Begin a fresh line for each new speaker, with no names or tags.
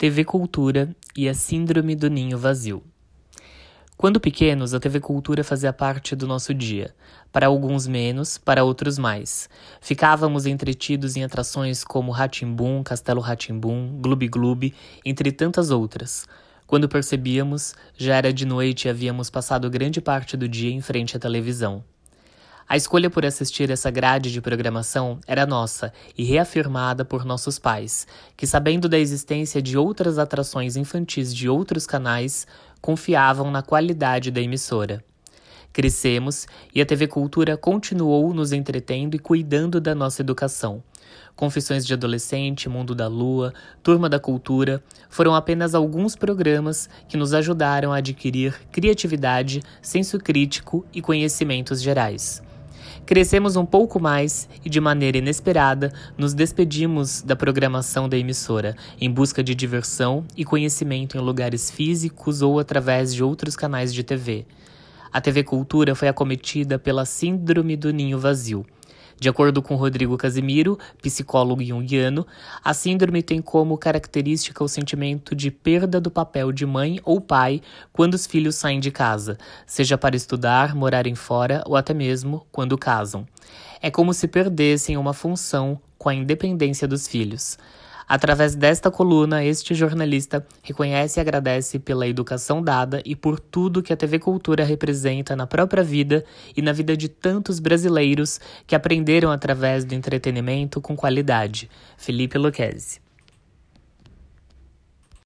TV Cultura e a Síndrome do Ninho Vazio. Quando pequenos, a TV Cultura fazia parte do nosso dia. Para alguns menos, para outros mais. Ficávamos entretidos em atrações como Ratimbum, Castelo Ratimbum, Gloob Gloob, entre tantas outras. Quando percebíamos, já era de noite e havíamos passado grande parte do dia em frente à televisão. A escolha por assistir essa grade de programação era nossa e reafirmada por nossos pais, que, sabendo da existência de outras atrações infantis de outros canais, confiavam na qualidade da emissora. Crescemos e a TV Cultura continuou nos entretendo e cuidando da nossa educação. Confissões de Adolescente, Mundo da Lua, Turma da Cultura foram apenas alguns programas que nos ajudaram a adquirir criatividade, senso crítico e conhecimentos gerais. Crescemos um pouco mais e, de maneira inesperada, nos despedimos da programação da emissora, em busca de diversão e conhecimento em lugares físicos ou através de outros canais de TV. A TV Cultura foi acometida pela Síndrome do Ninho Vazio de acordo com Rodrigo Casimiro, psicólogo junguiano, a síndrome tem como característica o sentimento de perda do papel de mãe ou pai quando os filhos saem de casa, seja para estudar, morarem fora ou até mesmo quando casam. É como se perdessem uma função com a independência dos filhos. Através desta coluna, este jornalista reconhece e agradece pela educação dada e por tudo que a TV Cultura representa na própria vida e na vida de tantos brasileiros que aprenderam através do entretenimento com qualidade. Felipe Luquezzi.